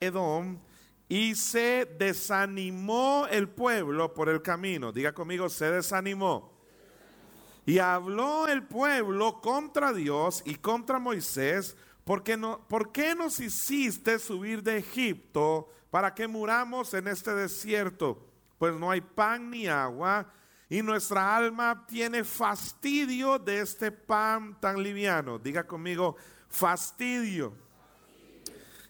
Edom y se desanimó el pueblo por el camino. Diga conmigo, se desanimó. Y habló el pueblo contra Dios y contra Moisés, porque no, ¿por qué nos hiciste subir de Egipto para que muramos en este desierto? Pues no hay pan ni agua, y nuestra alma tiene fastidio de este pan tan liviano. Diga conmigo, fastidio.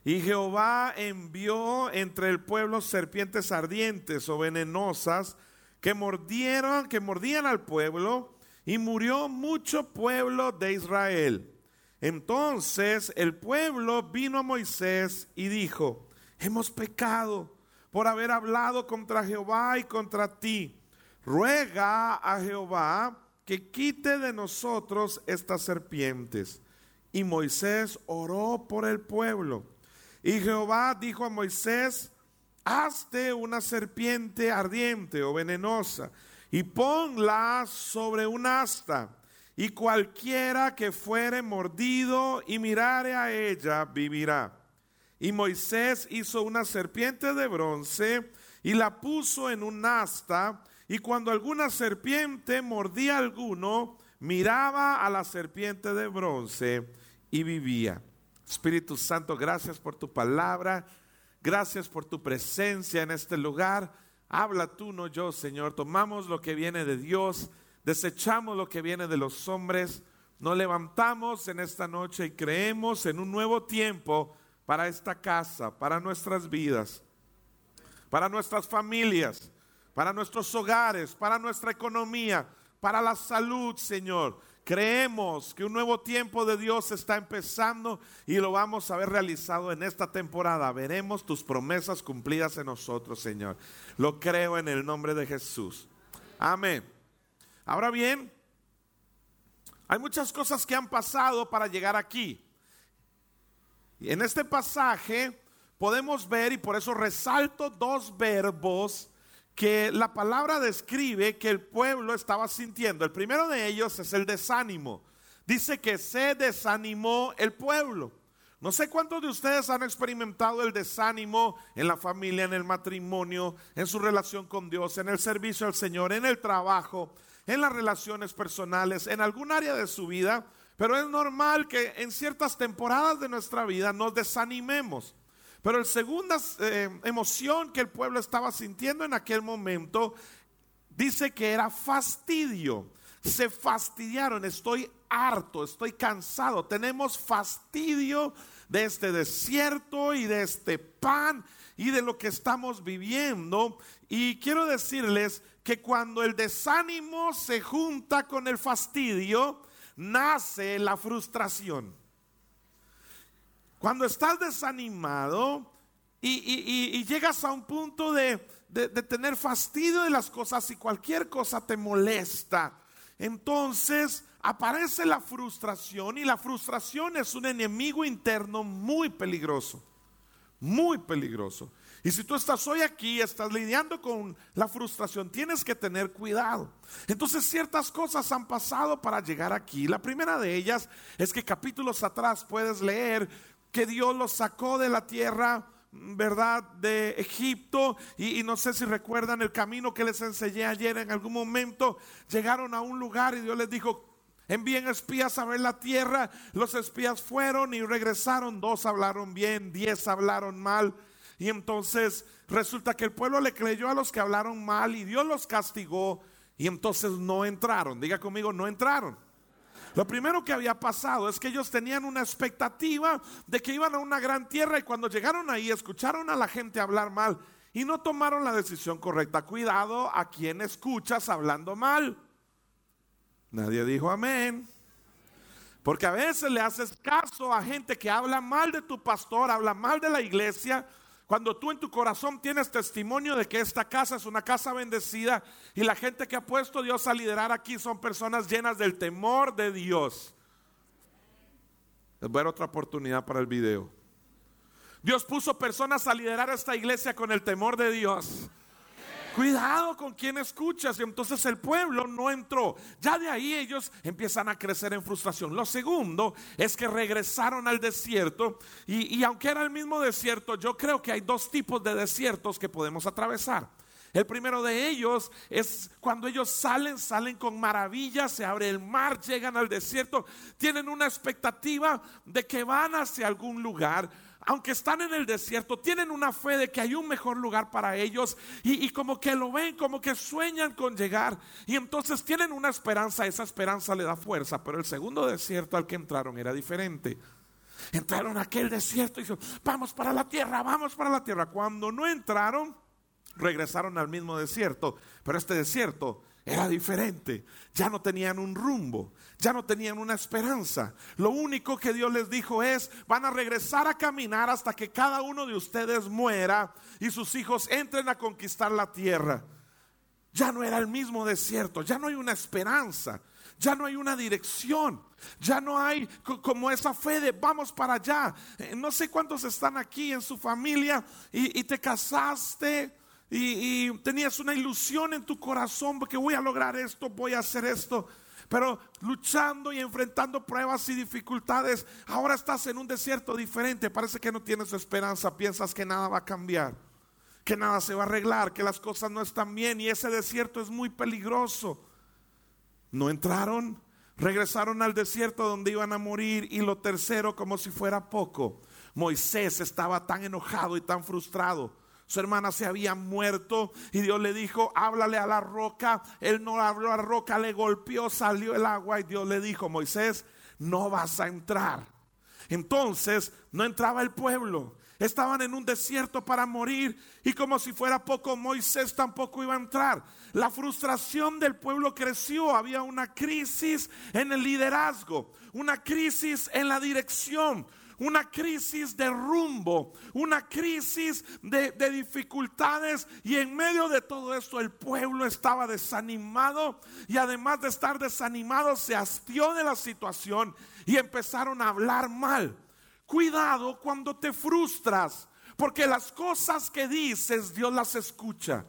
Y Jehová envió entre el pueblo serpientes ardientes o venenosas que mordieron, que mordían al pueblo, y murió mucho pueblo de Israel. Entonces el pueblo vino a Moisés y dijo, hemos pecado por haber hablado contra Jehová y contra ti. Ruega a Jehová que quite de nosotros estas serpientes. Y Moisés oró por el pueblo. Y Jehová dijo a Moisés, hazte una serpiente ardiente o venenosa y ponla sobre un asta, y cualquiera que fuere mordido y mirare a ella vivirá. Y Moisés hizo una serpiente de bronce y la puso en un asta, y cuando alguna serpiente mordía a alguno, miraba a la serpiente de bronce y vivía. Espíritu Santo, gracias por tu palabra, gracias por tu presencia en este lugar. Habla tú, no yo, Señor. Tomamos lo que viene de Dios, desechamos lo que viene de los hombres, nos levantamos en esta noche y creemos en un nuevo tiempo para esta casa, para nuestras vidas, para nuestras familias, para nuestros hogares, para nuestra economía, para la salud, Señor. Creemos que un nuevo tiempo de Dios está empezando y lo vamos a ver realizado en esta temporada. Veremos tus promesas cumplidas en nosotros, Señor. Lo creo en el nombre de Jesús. Amén. Ahora bien, hay muchas cosas que han pasado para llegar aquí. En este pasaje podemos ver, y por eso resalto dos verbos que la palabra describe que el pueblo estaba sintiendo. El primero de ellos es el desánimo. Dice que se desanimó el pueblo. No sé cuántos de ustedes han experimentado el desánimo en la familia, en el matrimonio, en su relación con Dios, en el servicio al Señor, en el trabajo, en las relaciones personales, en algún área de su vida. Pero es normal que en ciertas temporadas de nuestra vida nos desanimemos. Pero la segunda eh, emoción que el pueblo estaba sintiendo en aquel momento dice que era fastidio. Se fastidiaron, estoy harto, estoy cansado, tenemos fastidio de este desierto y de este pan y de lo que estamos viviendo. Y quiero decirles que cuando el desánimo se junta con el fastidio, nace la frustración. Cuando estás desanimado y, llegas a un punto de, tener fastidio de las cosas y cualquier cosa te molesta, entonces aparece la frustración y la frustración es un enemigo interno muy peligroso, muy peligroso. Y si tú estás hoy aquí, estás lidiando con la frustración, tienes que tener cuidado. Entonces ciertas cosas han pasado para llegar aquí. La primera de ellas es que capítulos atrás puedes leer que Dios los sacó de la tierra, ¿verdad? De Egipto. Y, no sé si recuerdan el camino que les enseñé ayer en algún momento. Llegaron a un lugar y Dios les dijo, envíen espías a ver la tierra. Los espías fueron y regresaron. Dos hablaron bien, diez hablaron mal. Y entonces resulta que el pueblo le creyó a los que hablaron mal y Dios los castigó. Y entonces no entraron. Diga conmigo, no entraron. Lo primero que había pasado es que ellos tenían una expectativa de que iban a una gran tierra y cuando llegaron ahí escucharon a la gente hablar mal y no tomaron la decisión correcta. Cuidado a quien escuchas hablando mal. Nadie dijo amén. Porque a veces le haces caso a gente que habla mal de tu pastor, habla mal de la iglesia, cuando tú en tu corazón tienes testimonio de que esta casa es una casa bendecida y la gente que ha puesto Dios a liderar aquí son personas llenas del temor de Dios. Les voy a dar otra oportunidad para el video. Dios puso personas a liderar esta iglesia con el temor de Dios. Cuidado con quien escuchas. Y entonces el pueblo no entró. Ya de ahí ellos empiezan a crecer en frustración. Lo segundo es que regresaron al desierto. Y, y aunque era el mismo desierto, yo creo que hay dos tipos de desiertos que podemos atravesar. El primero de ellos es cuando ellos salen, salen con maravillas, se abre el mar, llegan al desierto, tienen una expectativa de que van hacia algún lugar aunque están en el desierto, tienen una fe de que hay un mejor lugar para ellos y, como que lo ven, como que sueñan con llegar. Y entonces tienen una esperanza, esa esperanza le da fuerza, pero el segundo desierto al que entraron era diferente. Entraron a aquel desierto y dijeron, vamos para la tierra, vamos para la tierra. Cuando no entraron, regresaron al mismo desierto, pero este desierto era diferente. Ya no tenían un rumbo, ya no tenían una esperanza. Lo único que Dios les dijo es, van a regresar a caminar hasta que cada uno de ustedes muera y sus hijos entren a conquistar la tierra. Ya no era el mismo desierto, ya no hay una esperanza, ya no hay una dirección, ya no hay como esa fe de vamos para allá. Eh, no sé cuántos están aquí en su familia y, y te casaste y, tenías una ilusión en tu corazón porque voy a lograr esto, voy a hacer esto. Pero luchando y enfrentando pruebas y dificultades, ahora estás en un desierto diferente. Parece que no tienes esperanza, piensas que nada va a cambiar, que nada se va a arreglar, que las cosas no están bien y ese desierto es muy peligroso. No entraron, regresaron al desierto donde iban a morir y lo tercero, como si fuera poco, Moisés estaba tan enojado y tan frustrado su hermana se había muerto y Dios le dijo, háblale a la roca. Él no habló a la roca, le golpeó, salió el agua y Dios le dijo, Moisés, no vas a entrar. Entonces no entraba el pueblo. Estaban en un desierto para morir y como si fuera poco, Moisés tampoco iba a entrar. La frustración del pueblo creció, había una crisis en el liderazgo, una crisis en la dirección, una crisis de rumbo, una crisis de, dificultades y en medio de todo esto el pueblo estaba desanimado y además de estar desanimado se hastió de la situación y empezaron a hablar mal. Cuidado cuando te frustras, porque las cosas que dices Dios las escucha.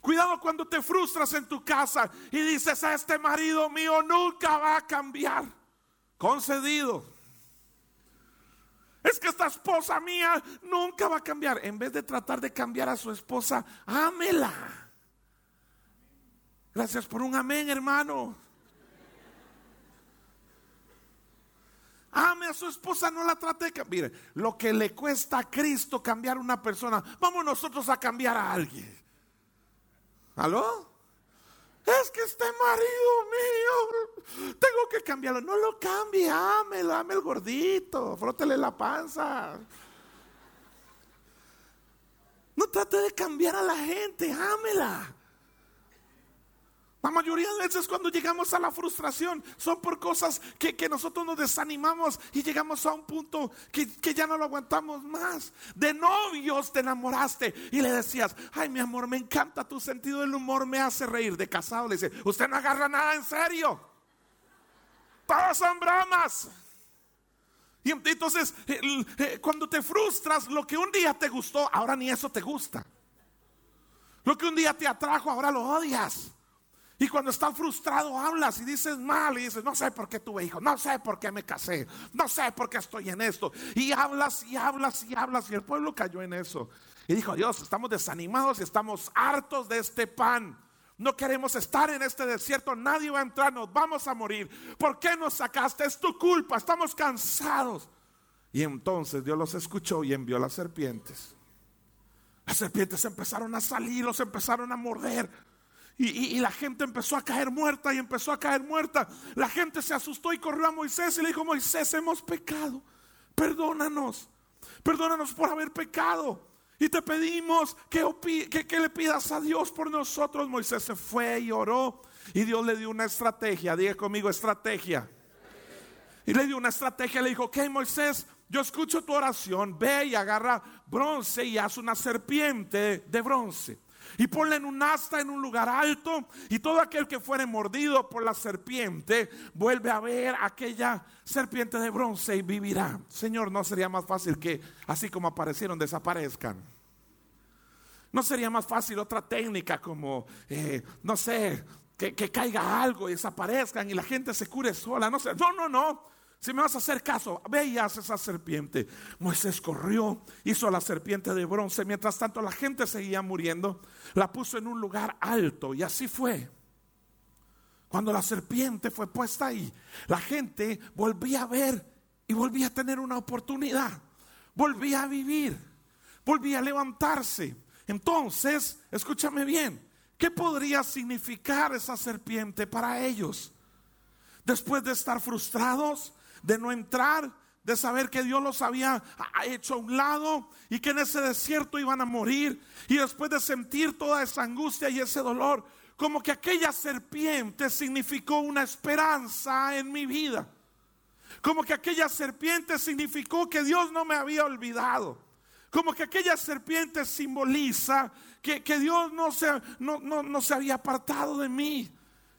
Cuidado cuando te frustras en tu casa y dices a este marido mío nunca va a cambiar. Concedido. Es que esta esposa mía nunca va a cambiar. En vez de tratar de cambiar a su esposa, ámela. Gracias por un amén, hermano. Ame a su esposa, no la trate de cambiar. Mire, lo que le cuesta a Cristo cambiar a una persona, vamos nosotros a cambiar a alguien. ¿Aló? Es que este marido mío, tengo que cambiarlo. No lo cambie, ámelo, ame el gordito, frótele la panza. No trate de cambiar a la gente, ámela. La mayoría de veces cuando llegamos a la frustración son por cosas que, nosotros nos desanimamos y llegamos a un punto que, que, ya no lo aguantamos más. De novios te enamoraste y le decías, ay mi amor, me encanta tu sentido del humor, me hace reír. De casado le dice, usted no agarra nada en serio. Todos son bromas. Y entonces eh, cuando te frustras, lo que un día te gustó, ahora ni eso te gusta. Lo que un día te atrajo, ahora lo odias. Y cuando estás frustrado hablas y dices mal y dices, no sé por qué tuve hijos, no sé por qué me casé, no sé por qué estoy en esto. Y hablas y hablas y hablas y el pueblo cayó en eso. Y dijo, Dios, estamos desanimados y estamos hartos de este pan. No queremos estar en este desierto, nadie va a entrar, nos vamos a morir. ¿Por qué nos sacaste? Es tu culpa, estamos cansados. Y entonces Dios los escuchó y envió las serpientes. Las serpientes empezaron a salir, los empezaron a morder. Y, la gente empezó a caer muerta y empezó a caer muerta. La gente se asustó y corrió a Moisés y le dijo, Moisés, hemos pecado. Perdónanos. Perdónanos por haber pecado. Y te pedimos que, le pidas a Dios por nosotros. Moisés se fue y oró. Y Dios le dio una estrategia. Diga conmigo, estrategia. Y le dio una estrategia. Le dijo, ok, Moisés, yo escucho tu oración. Ve y agarra bronce y haz una serpiente de bronce y ponle en un asta en un lugar alto y todo aquel que fuere mordido por la serpiente vuelve a ver aquella serpiente de bronce y vivirá. Señor, ¿no sería más fácil que así como aparecieron desaparezcan? ¿No sería más fácil otra técnica como, eh, no sé, que, que, caiga algo y desaparezcan y la gente se cure sola? No sé, no, no, no. Si me vas a hacer caso, ve y haz esa serpiente. Moisés corrió, hizo la serpiente de bronce. Mientras tanto la gente seguía muriendo. La puso en un lugar alto y así fue. Cuando la serpiente fue puesta ahí, la gente volvía a ver y volvía a tener una oportunidad. Volvía a vivir, volvía a levantarse. Entonces, escúchame bien, ¿qué podría significar esa serpiente para ellos? Después de estar frustrados, de no entrar, de saber que Dios los había hecho a un lado y que en ese desierto iban a morir. Y después de sentir toda esa angustia y ese dolor, como que aquella serpiente significó una esperanza en mi vida. Como que aquella serpiente significó que Dios no me había olvidado. Como que aquella serpiente simboliza que, Dios no se, no, no se había apartado de mí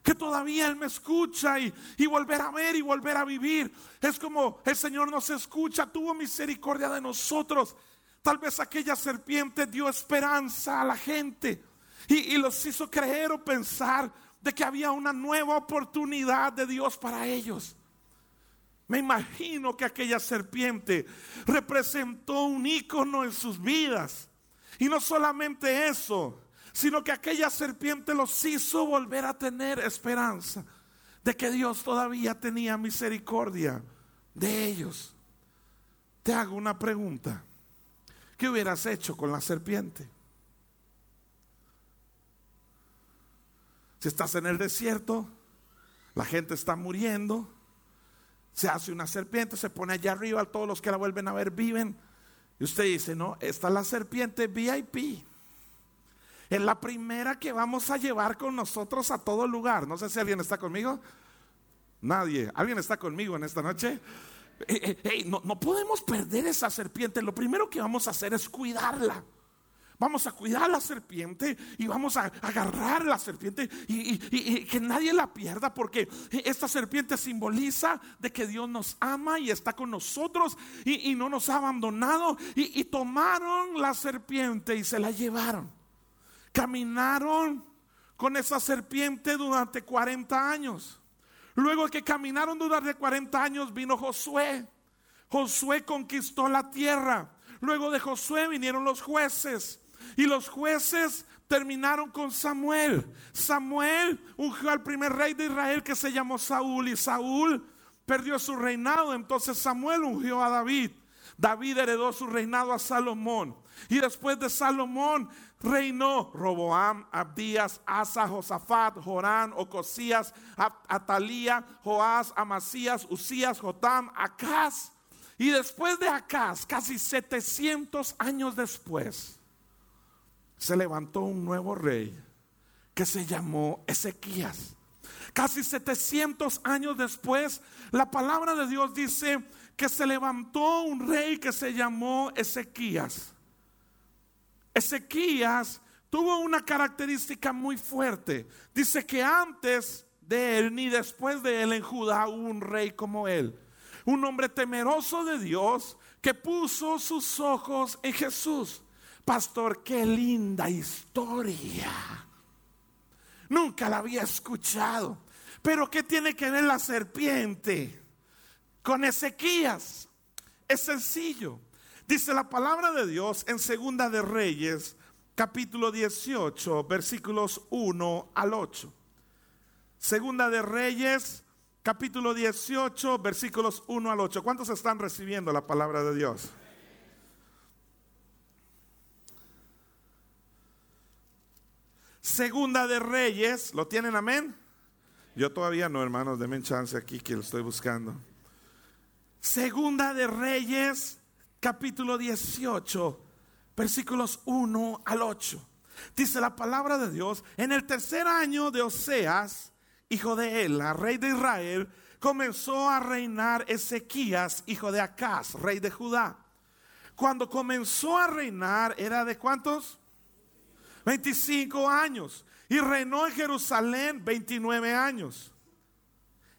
que todavía Él me escucha y, volver a ver y volver a vivir. Es como el Señor nos escucha, tuvo misericordia de nosotros. Tal vez aquella serpiente dio esperanza a la gente y, y los hizo creer o pensar de que había una nueva oportunidad de Dios para ellos. Me imagino que aquella serpiente representó un icono en sus vidas. Y no solamente eso, sino que aquella serpiente los hizo volver a tener esperanza de que Dios todavía tenía misericordia de ellos. Te hago una pregunta. ¿Qué hubieras hecho con la serpiente? Si estás en el desierto, la gente está muriendo, se hace una serpiente, se pone allá arriba, todos los que la vuelven a ver viven. Y usted dice, no, esta es la serpiente VIP. Es la primera que vamos a llevar con nosotros a todo lugar. No sé si alguien está conmigo. Nadie. ¿Alguien está conmigo en esta noche? Eh, eh, no, podemos perder esa serpiente. Lo primero que vamos a hacer es cuidarla. Vamos a cuidar la serpiente y vamos a agarrar la serpiente y, que nadie la pierda porque esta serpiente simboliza de que Dios nos ama y está con nosotros y, no nos ha abandonado. y tomaron la serpiente y se la llevaron. Caminaron con esa serpiente durante 40 años. Luego que caminaron durante 40 años vino Josué. Josué conquistó la tierra. Luego de Josué vinieron los jueces. Y los jueces terminaron con Samuel. Samuel ungió al primer rey de Israel que se llamó Saúl. Y Saúl perdió su reinado. Entonces Samuel ungió a David. David heredó su reinado a Salomón. Y después de Salomón reinó Roboam, Abdías, Asa, Josafat, Jorán, Ocosías, Atalía, Joás, Amasías, Usías, Jotam, Acaz. Y después de Acaz, casi 700 años después, se levantó un nuevo rey que se llamó Ezequías. Casi 700 años después, la palabra de Dios dice que se levantó un rey que se llamó Ezequías. Ezequías tuvo una característica muy fuerte. Dice que antes de él ni después de él en Judá hubo un rey como él. Un hombre temeroso de Dios que puso sus ojos en Jesús. Pastor, qué linda historia. Nunca la había escuchado. Pero ¿qué tiene que ver la serpiente con Ezequías? Es sencillo. Dice la palabra de Dios en Segunda de Reyes, capítulo 18, versículos 1 al 8. Segunda de Reyes, capítulo 18, versículos 1 al 8. ¿Cuántos están recibiendo la palabra de Dios? Segunda de Reyes, ¿lo tienen amén? Yo todavía no, hermanos, denme chance aquí que lo estoy buscando. Segunda de Reyes, capítulo 18, versículos 1 al 8. Dice la palabra de Dios, en el tercer año de Oseas, hijo de Ela, rey de Israel, comenzó a reinar Ezequías, hijo de Acaz, rey de Judá. Cuando comenzó a reinar, ¿era de cuántos? 25 años. Y reinó en Jerusalén 29 años.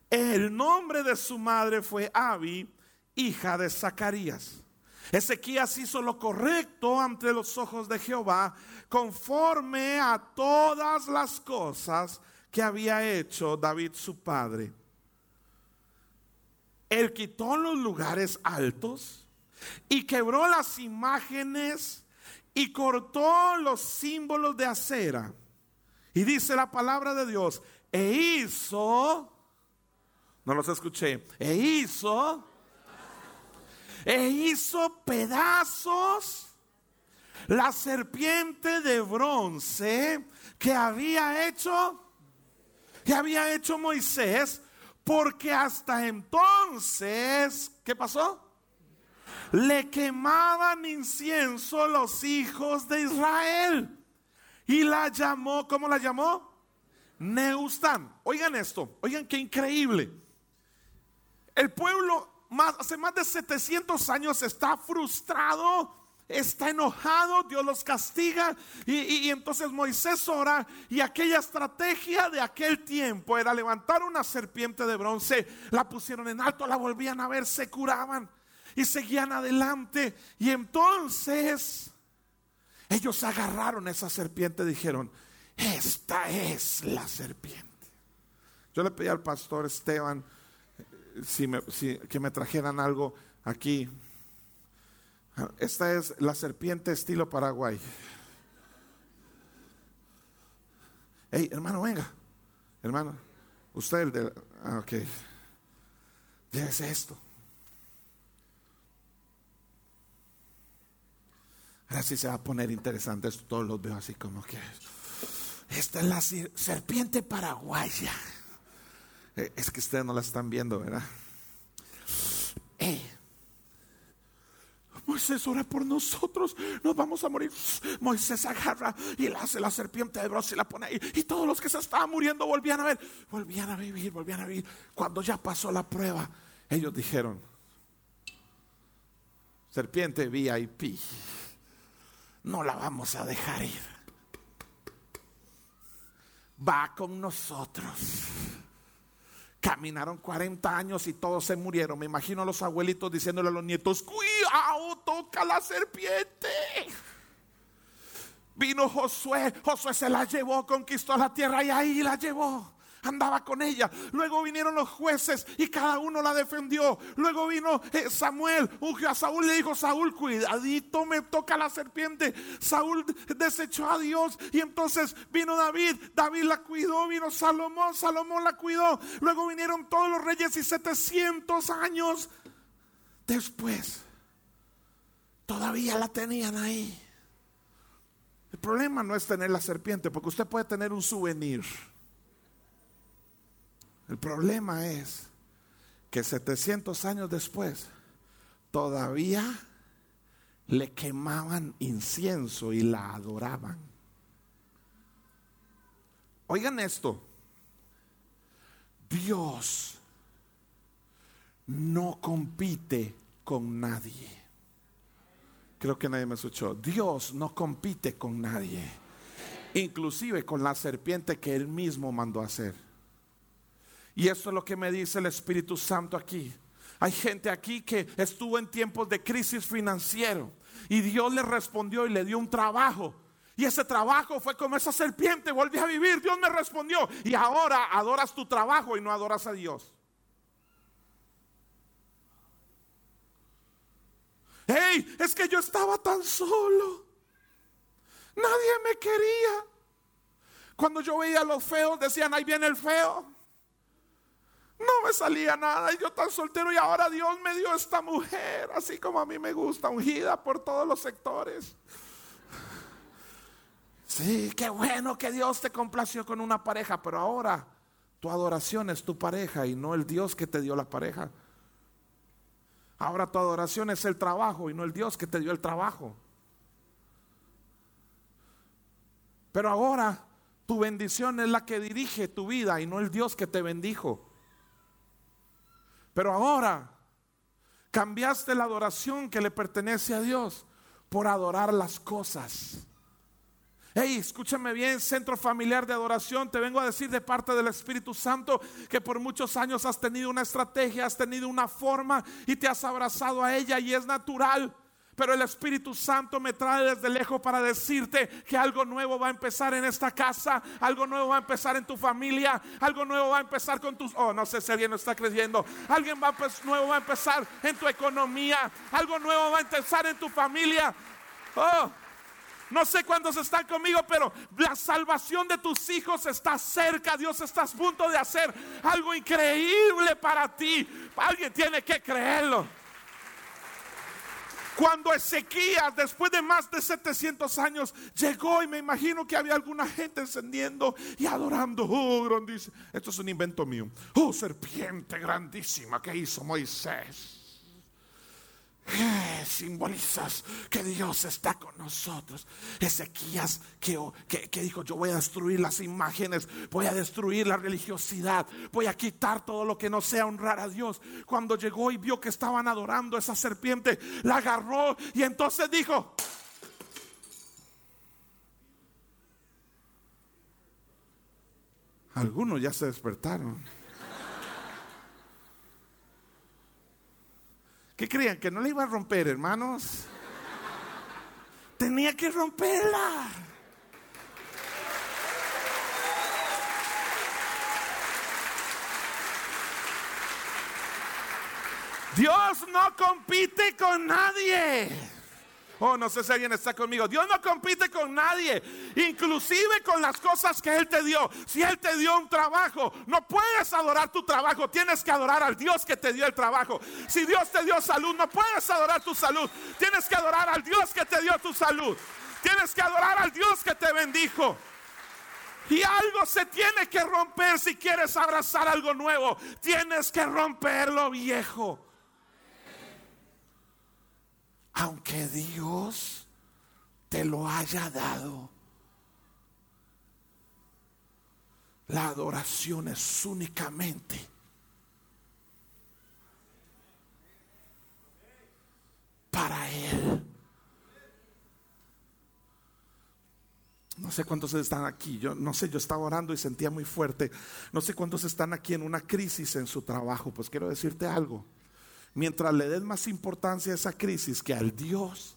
El nombre de su madre fue Abi, hija de Zacarías. Ezequías hizo lo correcto ante los ojos de Jehová, conforme a todas las cosas que había hecho David su padre. Él quitó los lugares altos y quebró las imágenes y cortó los símbolos de acera. Y dice la palabra de Dios, e hizo, no los escuché, e hizo, e hizo pedazos la serpiente de bronce que había hecho, que había hecho Moisés, porque hasta entonces, ¿qué pasó? le quemaban incienso los hijos de Israel. Y la llamó, ¿cómo la llamó? Neustán. Oigan esto, oigan qué increíble. El pueblo hace más de 700 años está frustrado, está enojado, Dios los castiga y, y, entonces Moisés ora y aquella estrategia de aquel tiempo era levantar una serpiente de bronce, la pusieron en alto, la volvían a ver, se curaban y seguían adelante. Y entonces ellos agarraron esa serpiente dijeron, esta es la serpiente. Yo le pedí al pastor Esteban si que me trajeran algo aquí. Esta es la serpiente estilo Paraguay. Hey, hermano, venga. Hermano, usted el de... Ah, ok. Llévese esto. Ahora sí se va a poner interesante. Esto todos los veo así como que. Esta es la serpiente paraguaya. Eh, es que ustedes no la están viendo, ¿verdad? Moisés ora por nosotros, nos vamos a morir. Moisés agarra y la hace la serpiente de bronce y la pone ahí. Y todos los que se estaban muriendo volvían a ver, volvían a vivir, volvían a vivir. Cuando ya pasó la prueba, ellos dijeron: Serpiente VIP no la vamos a dejar ir. Va con nosotros. Caminaron 40 años y todos se murieron. Me imagino a los abuelitos diciéndole a los nietos, cuidado, toca la serpiente. Vino Josué, Josué se la llevó, conquistó la tierra y ahí la llevó andaba con ella. Luego vinieron los jueces y cada uno la defendió. Luego vino eh, Samuel, ungió a Saúl le dijo, Saúl, cuidadito, me toca la serpiente. Saúl desechó a Dios y entonces vino David, David la cuidó, vino Salomón, Salomón la cuidó. Luego vinieron todos los reyes y 700 años después. Todavía la tenían ahí. El problema no es tener la serpiente, porque usted puede tener un souvenir. El problema es que 700 años después todavía le quemaban incienso y la adoraban. Oigan esto, Dios no compite con nadie. Creo que nadie me escuchó. Dios no compite con nadie, inclusive con la serpiente que él mismo mandó hacer. Y eso es lo que me dice el Espíritu Santo aquí. Hay gente aquí que estuvo en tiempos de crisis financiero y Dios le respondió y le dio un trabajo. Y ese trabajo fue como esa serpiente, volví a vivir, Dios me respondió. Y ahora adoras tu trabajo y no adoras a Dios. Hey, es que yo estaba tan solo. Nadie me quería. Cuando yo veía a los feos, decían, ahí viene el feo. No me salía nada y yo tan soltero y ahora Dios me dio esta mujer, así como a mí me gusta, ungida por todos los sectores. Sí, qué bueno que Dios te complació con una pareja, pero ahora tu adoración es tu pareja y no el Dios que te dio la pareja. Ahora tu adoración es el trabajo y no el Dios que te dio el trabajo. Pero ahora tu bendición es la que dirige tu vida y no el Dios que te bendijo. Pero ahora cambiaste la adoración que le pertenece a Dios por adorar las cosas. Hey, escúchame bien, centro familiar de adoración, te vengo a decir de parte del Espíritu Santo que por muchos años has tenido una estrategia, has tenido una forma y te has abrazado a ella y es natural. Pero el Espíritu Santo me trae desde lejos para decirte que algo nuevo va a empezar en esta casa, algo nuevo va a empezar en tu familia, algo nuevo va a empezar con tus... Oh, no sé si alguien lo está creyendo. Alguien va nuevo va a empezar en tu economía, algo nuevo va a empezar en tu familia. Oh, no sé cuántos están conmigo, pero la salvación de tus hijos está cerca. Dios está a punto de hacer algo increíble para ti. Alguien tiene que creerlo. Cuando Ezequías, después de más de 700 años, llegó y me imagino que había alguna gente encendiendo y adorando. Oh, grandísimo. Esto es un invento mío. Oh, serpiente grandísima que hizo Moisés. Eh, simbolizas que Dios está con nosotros. Ezequías que, que, dijo, yo voy a destruir las imágenes, voy a destruir la religiosidad, voy a quitar todo lo que no sea honrar a Dios. Cuando llegó y vio que estaban adorando esa serpiente, la agarró y entonces dijo, algunos ya se despertaron. ¿Qué creían? ¿Que no la iba a romper, hermanos? Tenía que romperla. Dios no compite con nadie. Oh, no sé si alguien está conmigo. Dios no compite con nadie, inclusive con las cosas que Él te dio. Si Él te dio un trabajo, no puedes adorar tu trabajo, tienes que adorar al Dios que te dio el trabajo. Si Dios te dio salud, no puedes adorar tu salud, tienes que adorar al Dios que te dio tu salud. Tienes que adorar al Dios que te bendijo. Y algo se tiene que romper si quieres abrazar algo nuevo. Tienes que romper lo viejo aunque Dios te lo haya dado. La adoración es únicamente para Él. No sé cuántos están aquí. Yo no sé, yo estaba orando y sentía muy fuerte. No sé cuántos están aquí en una crisis en su trabajo. Pues quiero decirte algo. Mientras le des más importancia a esa crisis que al Dios,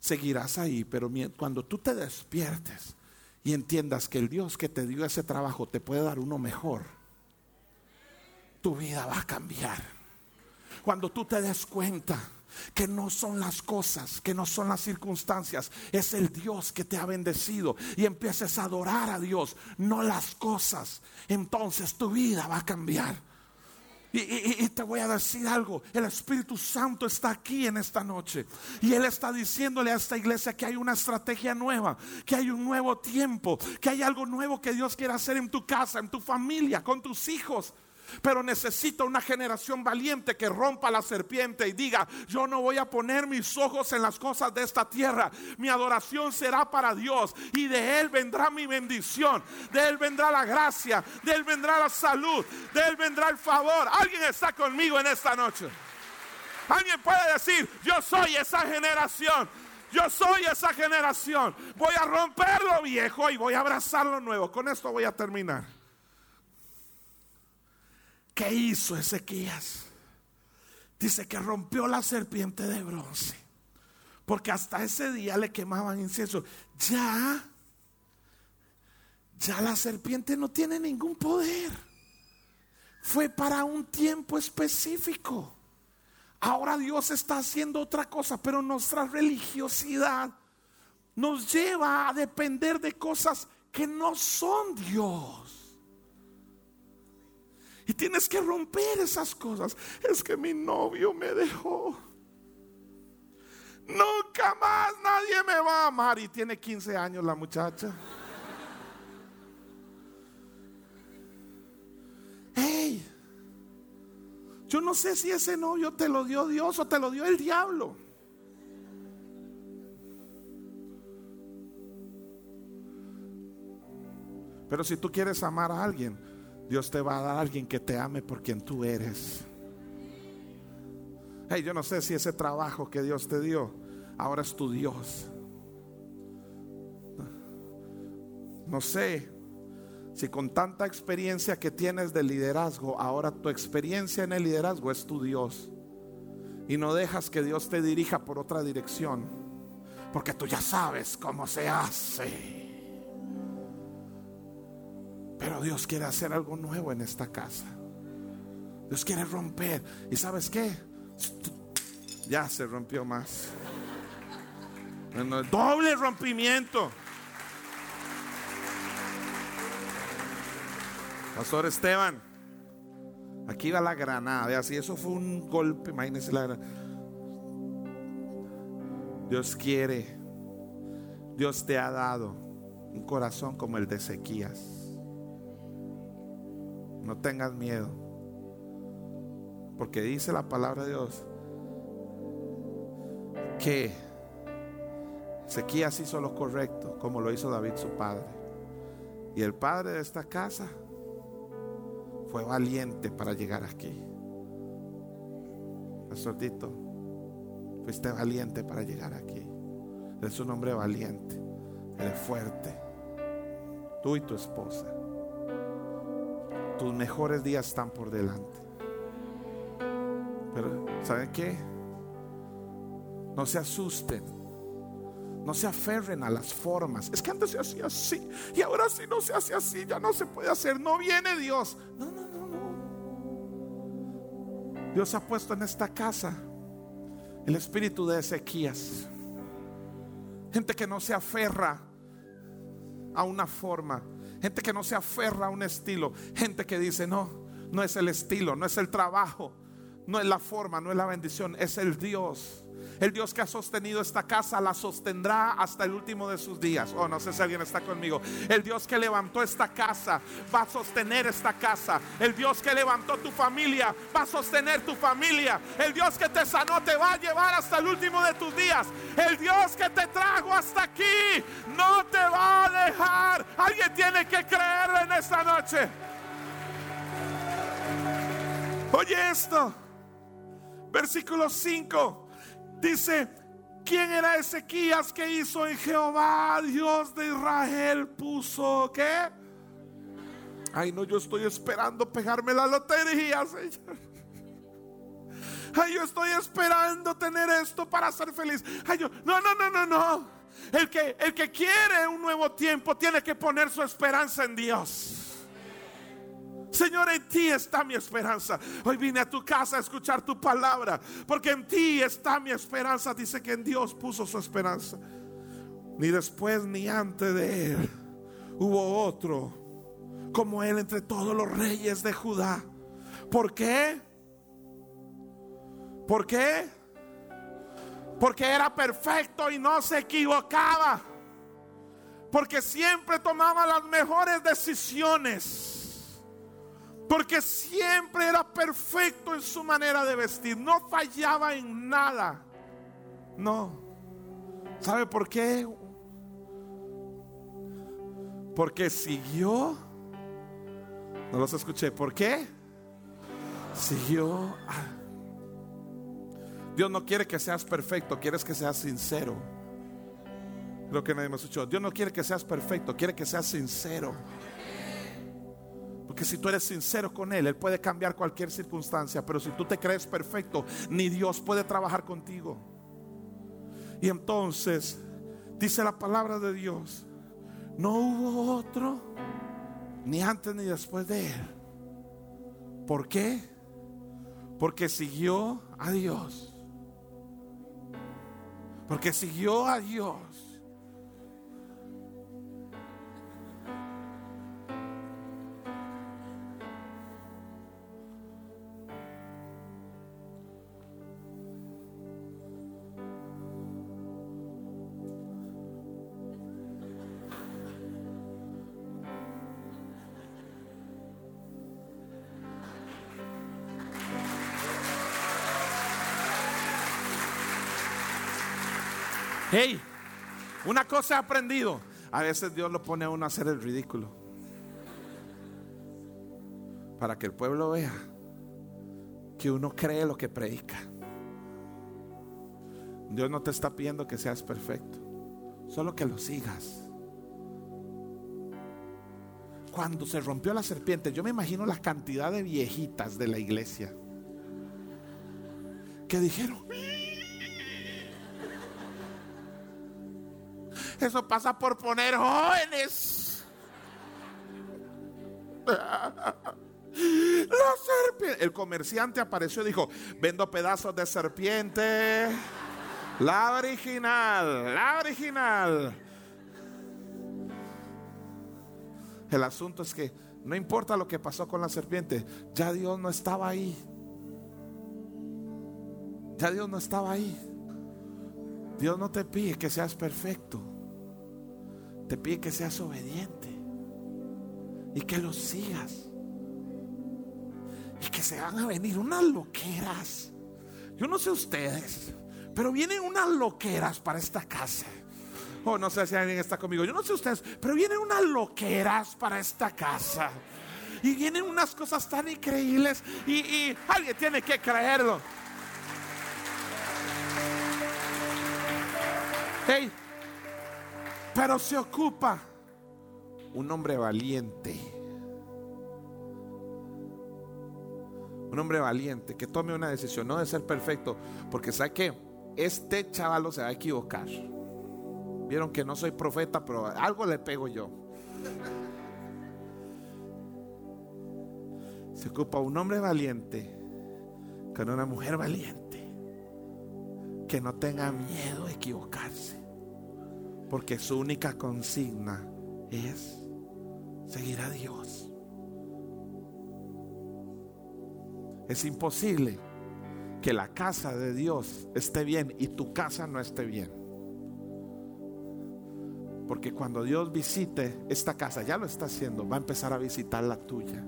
seguirás ahí. Pero cuando tú te despiertes y entiendas que el Dios que te dio ese trabajo te puede dar uno mejor, tu vida va a cambiar. Cuando tú te des cuenta que no son las cosas, que no son las circunstancias, es el Dios que te ha bendecido y empieces a adorar a Dios, no las cosas, entonces tu vida va a cambiar. Y, te voy a decir algo, el Espíritu Santo está aquí en esta noche y Él está diciéndole a esta iglesia que hay una estrategia nueva, que hay un nuevo tiempo, que hay algo nuevo que Dios quiere hacer en tu casa, en tu familia, con tus hijos. Pero necesita una generación valiente que rompa la serpiente y diga, yo no voy a poner mis ojos en las cosas de esta tierra. Mi adoración será para Dios y de Él vendrá mi bendición. De Él vendrá la gracia, de Él vendrá la salud, de Él vendrá el favor. Alguien está conmigo en esta noche. Alguien puede decir, yo soy esa generación. Yo soy esa generación. Voy a romper lo viejo y voy a abrazar lo nuevo. Con esto voy a terminar. ¿Qué hizo Ezequías? Dice que rompió la serpiente de bronce. Porque hasta ese día le quemaban incienso. Ya, ya la serpiente no tiene ningún poder. Fue para un tiempo específico. Ahora Dios está haciendo otra cosa, pero nuestra religiosidad nos lleva a depender de cosas que no son Dios. Y tienes que romper esas cosas. Es que mi novio me dejó. Nunca más nadie me va a amar. Y tiene 15 años la muchacha. Hey, yo no sé si ese novio te lo dio Dios o te lo dio el diablo. Pero si tú quieres amar a alguien, Dios te va a dar a alguien que te ame por quien tú eres. Hey, yo no sé si ese trabajo que Dios te dio ahora es tu Dios. No sé si con tanta experiencia que tienes de liderazgo, ahora tu experiencia en el liderazgo es tu Dios. y no dejas que Dios te dirija por otra dirección, porque tú ya sabes cómo se hace. Pero Dios quiere hacer algo nuevo en esta casa. Dios quiere romper. ¿Y sabes qué? Ya se rompió más. doble rompimiento. Pastor Esteban, aquí va la granada. Así, eso fue un golpe. Imagínense la granada. Dios quiere, Dios te ha dado un corazón como el de Ezequías. No tengas miedo, porque dice la palabra de Dios que Ezequías hizo lo correcto, como lo hizo David su padre. Y el padre de esta casa fue valiente para llegar aquí. Pastor fuiste valiente para llegar aquí. Eres un hombre valiente, eres fuerte. Tú y tu esposa. Tus mejores días están por delante. Pero, ¿saben qué? No se asusten. No se aferren a las formas. Es que antes se hacía así. Y ahora si no se hace así, ya no se puede hacer. No viene Dios. No, no, no, no. Dios ha puesto en esta casa el espíritu de Ezequías. Gente que no se aferra a una forma. Gente que no se aferra a un estilo. Gente que dice, no, no es el estilo, no es el trabajo, no es la forma, no es la bendición, es el Dios el Dios que ha sostenido esta casa la sostendrá hasta el último de sus días. Oh, no sé si alguien está conmigo. El Dios que levantó esta casa va a sostener esta casa. El Dios que levantó tu familia va a sostener tu familia. El Dios que te sanó te va a llevar hasta el último de tus días. El Dios que te trajo hasta aquí no te va a dejar. Alguien tiene que creerlo en esta noche. Oye esto. Versículo 5. Dice, ¿quién era Ezequías que hizo en Jehová, Dios de Israel, puso qué? Ay, no, yo estoy esperando pegarme la lotería, Señor. Ay, yo estoy esperando tener esto para ser feliz. Ay, yo, no, no, no, no, no. El que, el que quiere un nuevo tiempo tiene que poner su esperanza en Dios. Señor, en ti está mi esperanza. Hoy vine a tu casa a escuchar tu palabra, porque en ti está mi esperanza. Dice que en Dios puso su esperanza. Ni después ni antes de él hubo otro como él entre todos los reyes de Judá. ¿Por qué? ¿Por qué? Porque era perfecto y no se equivocaba. Porque siempre tomaba las mejores decisiones porque siempre era perfecto en su manera de vestir. No fallaba en nada. No. ¿Sabe por qué? Porque siguió. No los escuché. ¿Por qué? Siguió. Dios no quiere que seas perfecto, quiere que seas sincero. Lo que nadie me escuchó. Dios no quiere que seas perfecto, quiere que seas sincero. Porque si tú eres sincero con Él, Él puede cambiar cualquier circunstancia. Pero si tú te crees perfecto, ni Dios puede trabajar contigo. Y entonces, dice la palabra de Dios, no hubo otro, ni antes ni después de Él. ¿Por qué? Porque siguió a Dios. Porque siguió a Dios. Hey, una cosa he aprendido. A veces Dios lo pone a uno a hacer el ridículo. Para que el pueblo vea que uno cree lo que predica. Dios no te está pidiendo que seas perfecto, solo que lo sigas. Cuando se rompió la serpiente, yo me imagino la cantidad de viejitas de la iglesia que dijeron, eso pasa por poner jóvenes. La serpiente. El comerciante apareció y dijo, vendo pedazos de serpiente. La original, la original. El asunto es que no importa lo que pasó con la serpiente, ya Dios no estaba ahí. Ya Dios no estaba ahí. Dios no te pide que seas perfecto. Te pide que seas obediente. Y que lo sigas. Y que se van a venir unas loqueras. Yo no sé ustedes, pero vienen unas loqueras para esta casa. Oh, no sé si alguien está conmigo. Yo no sé ustedes, pero vienen unas loqueras para esta casa. Y vienen unas cosas tan increíbles. Y, y alguien tiene que creerlo. Hey, pero se ocupa un hombre valiente. Un hombre valiente que tome una decisión, no de ser perfecto, porque sabe que este chavalo se va a equivocar. Vieron que no soy profeta, pero algo le pego yo. Se ocupa un hombre valiente con una mujer valiente que no tenga miedo de equivocarse, porque su única consigna es seguir a Dios. Es imposible que la casa de Dios esté bien y tu casa no esté bien. Porque cuando Dios visite esta casa, ya lo está haciendo, va a empezar a visitar la tuya.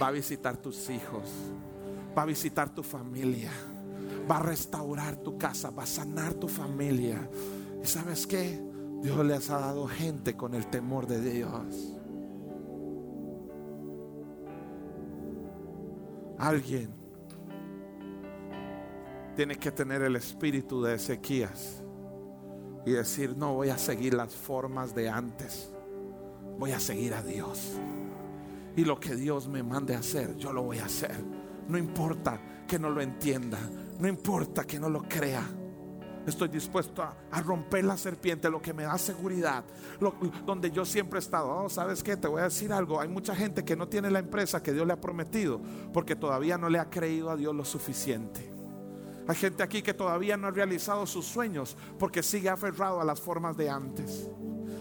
Va a visitar tus hijos. Va a visitar tu familia. Va a restaurar tu casa. Va a sanar tu familia. ¿Y sabes qué? Dios les ha dado gente con el temor de Dios. Alguien tiene que tener el espíritu de Ezequías y decir, no voy a seguir las formas de antes, voy a seguir a Dios. Y lo que Dios me mande a hacer, yo lo voy a hacer. No importa que no lo entienda, no importa que no lo crea. Estoy dispuesto a, romper la serpiente, lo que me da seguridad, donde yo siempre he estado. Oh, ¿sabes qué? Te voy a decir algo. Hay mucha gente que no tiene la empresa que Dios le ha prometido porque todavía no le ha creído a Dios lo suficiente. Hay gente aquí que todavía no ha realizado sus sueños porque sigue aferrado a las formas de antes.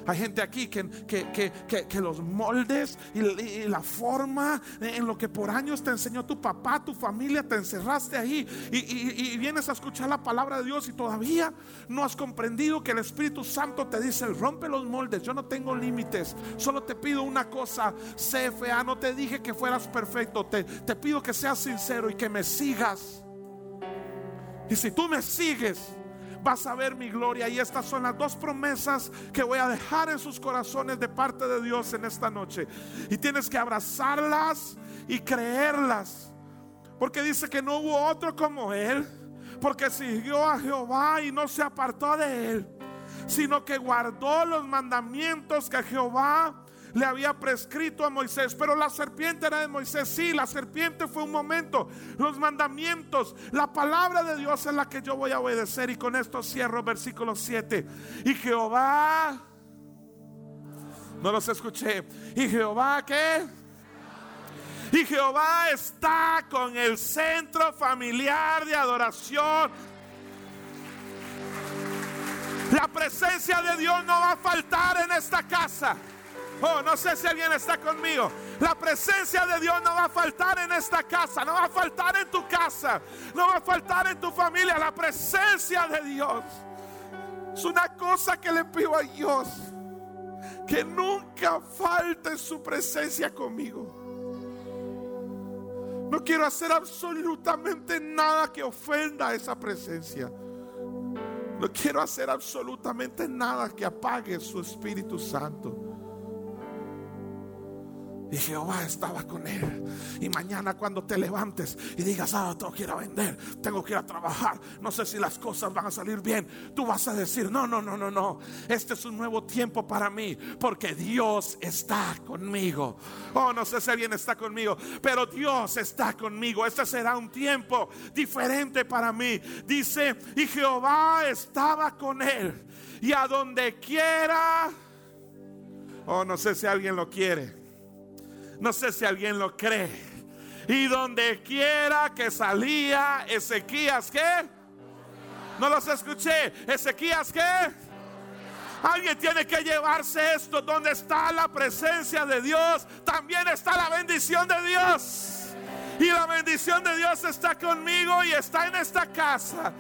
Hay gente aquí que, que, los moldes y, la forma en lo que por años te enseñó tu papá, tu familia, te encerraste ahí y, y, vienes a escuchar la palabra de Dios y todavía no has comprendido que el Espíritu Santo te dice, rompe los moldes, yo no tengo límites, solo te pido una cosa, sé fea, no te dije que fueras perfecto, te, te pido que seas sincero y que me sigas. Y si tú me sigues, vas a ver mi gloria. Y estas son las dos promesas que voy a dejar en sus corazones de parte de Dios en esta noche. Y tienes que abrazarlas y creerlas. Porque dice que no hubo otro como Él. Porque siguió a Jehová y no se apartó de Él. Sino que guardó los mandamientos que Jehová le había prescrito a Moisés. Pero la serpiente era de Moisés. Sí, la serpiente fue un momento. Los mandamientos, la palabra de Dios es la que yo voy a obedecer. Y con esto cierro versículo 7. Y Jehová, no los escuché. ¿Y Jehová qué? Y Jehová está con el centro familiar de adoración. La presencia de Dios no va a faltar en esta casa. Oh, no sé si alguien está conmigo. La presencia de Dios no va a faltar en esta casa, no va a faltar en tu casa, no va a faltar en tu familia. La presencia de Dios es una cosa que le pido a Dios. Que nunca falte su presencia conmigo. No quiero hacer absolutamente nada que ofenda esa presencia. No quiero hacer absolutamente nada que apague su Espíritu Santo. Y Jehová estaba con él. Y mañana cuando te levantes y digas, ah, tengo que ir a vender, tengo que ir a trabajar, no sé si las cosas van a salir bien, tú vas a decir, no, no, no, no, no, este es un nuevo tiempo para mí, porque Dios está conmigo. Oh, no sé si alguien está conmigo, pero Dios está conmigo. Este será un tiempo diferente para mí. Dice, y Jehová estaba con él. Y a donde quiera, oh, no sé si alguien lo quiere. No sé si alguien lo cree. Y donde quiera que salía Ezequías, ¿qué? No los escuché. Ezequías, ¿qué? Alguien tiene que llevarse esto. Donde está la presencia de Dios, también está la bendición de Dios. Y la bendición de Dios está conmigo y está en esta casa.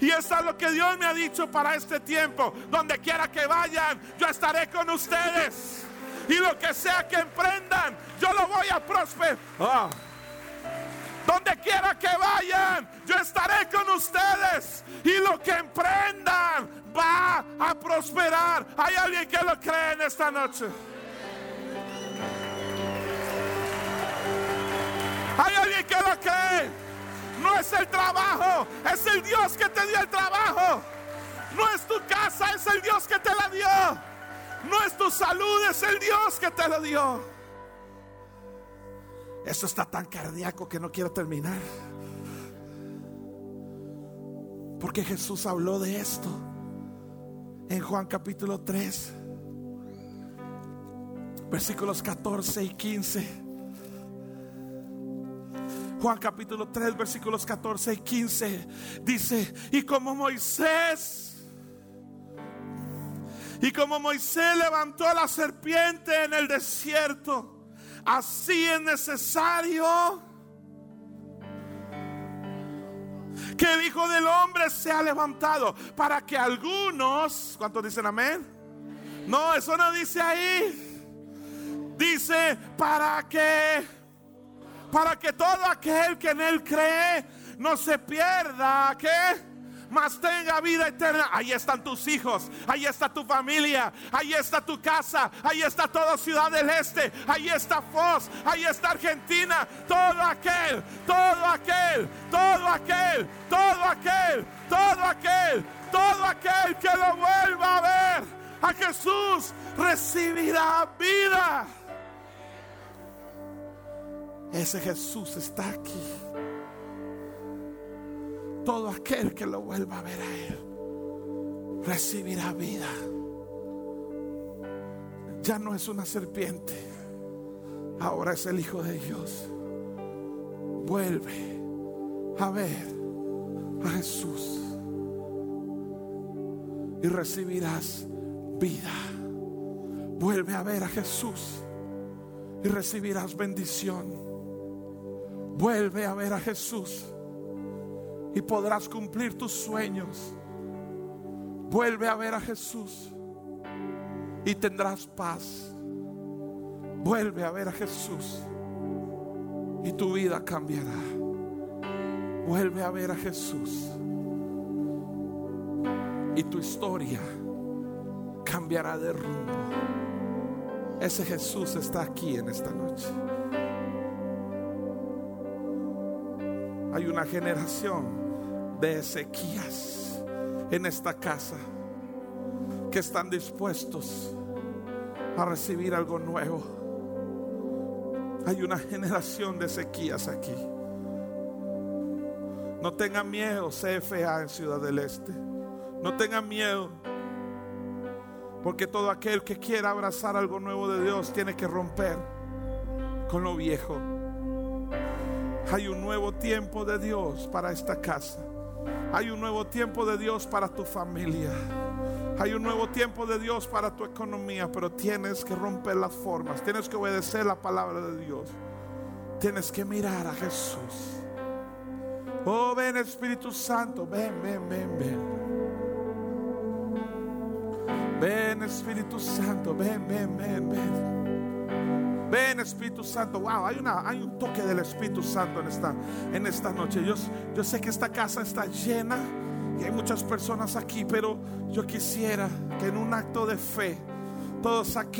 Y eso es lo que Dios me ha dicho para este tiempo. Donde quiera que vayan, yo estaré con ustedes. Y lo que sea que emprendan, yo lo voy a prosperar. Ah. Donde quiera que vayan, yo estaré con ustedes. Y lo que emprendan va a prosperar. ¿Hay alguien que lo cree en esta noche? ¿Hay alguien que lo cree? No es el trabajo, es el Dios que te dio el trabajo. No es tu casa, es el Dios que te la dio. No es tu salud, es el Dios que te lo dio. Eso está tan cardíaco que no quiero terminar. Porque Jesús habló de esto en Juan capítulo 3, versículos 14 y 15. Juan capítulo 3, versículos 14 y 15 dice, y como Moisés y como Moisés levantó la serpiente en el desierto, así es necesario que el Hijo del Hombre sea levantado para que algunos, ¿cuántos dicen amén? No, eso no dice ahí. Dice para que, para que todo aquel que en él cree no se pierda, ¿qué? Mas tenga vida eterna. Ahí están tus hijos, ahí está tu familia, ahí está tu casa, ahí está toda Ciudad del Este, ahí está Foz, ahí está Argentina, todo aquel, todo aquel, todo aquel, todo aquel, todo aquel, todo aquel que lo vuelva a ver. A Jesús recibirá vida. Ese Jesús está aquí todo aquel que lo vuelva a ver a Él recibirá vida. Ya no es una serpiente, ahora es el Hijo de Dios. Vuelve a ver a Jesús y recibirás vida. Vuelve a ver a Jesús y recibirás bendición. Vuelve a ver a Jesús y podrás cumplir tus sueños. Vuelve a ver a Jesús y tendrás paz. Vuelve a ver a Jesús y tu vida cambiará. Vuelve a ver a Jesús y tu historia cambiará de rumbo. Ese Jesús está aquí en esta noche. Hay una generación de Ezequías en esta casa que están dispuestos a recibir algo nuevo. Hay una generación de Ezequías aquí. No tengan miedo, CFA en Ciudad del Este. No tengan miedo. Porque todo aquel que quiera abrazar algo nuevo de Dios tiene que romper con lo viejo. Hay un nuevo tiempo de Dios para esta casa. Hay un nuevo tiempo de Dios para tu familia. Hay un nuevo tiempo de Dios para tu economía, pero tienes que romper las formas, tienes que obedecer la palabra de Dios. Tienes que mirar a Jesús. Oh, ven Espíritu Santo, ven, ven, ven, ven. Ven Espíritu Santo, ven, ven, ven, ven. Ven Espíritu Santo. Wow, hay, un toque del Espíritu Santo en esta, en esta noche. Yo, yo sé que esta casa está llena y hay muchas personas aquí, pero yo quisiera que en un acto de fe todos aquellos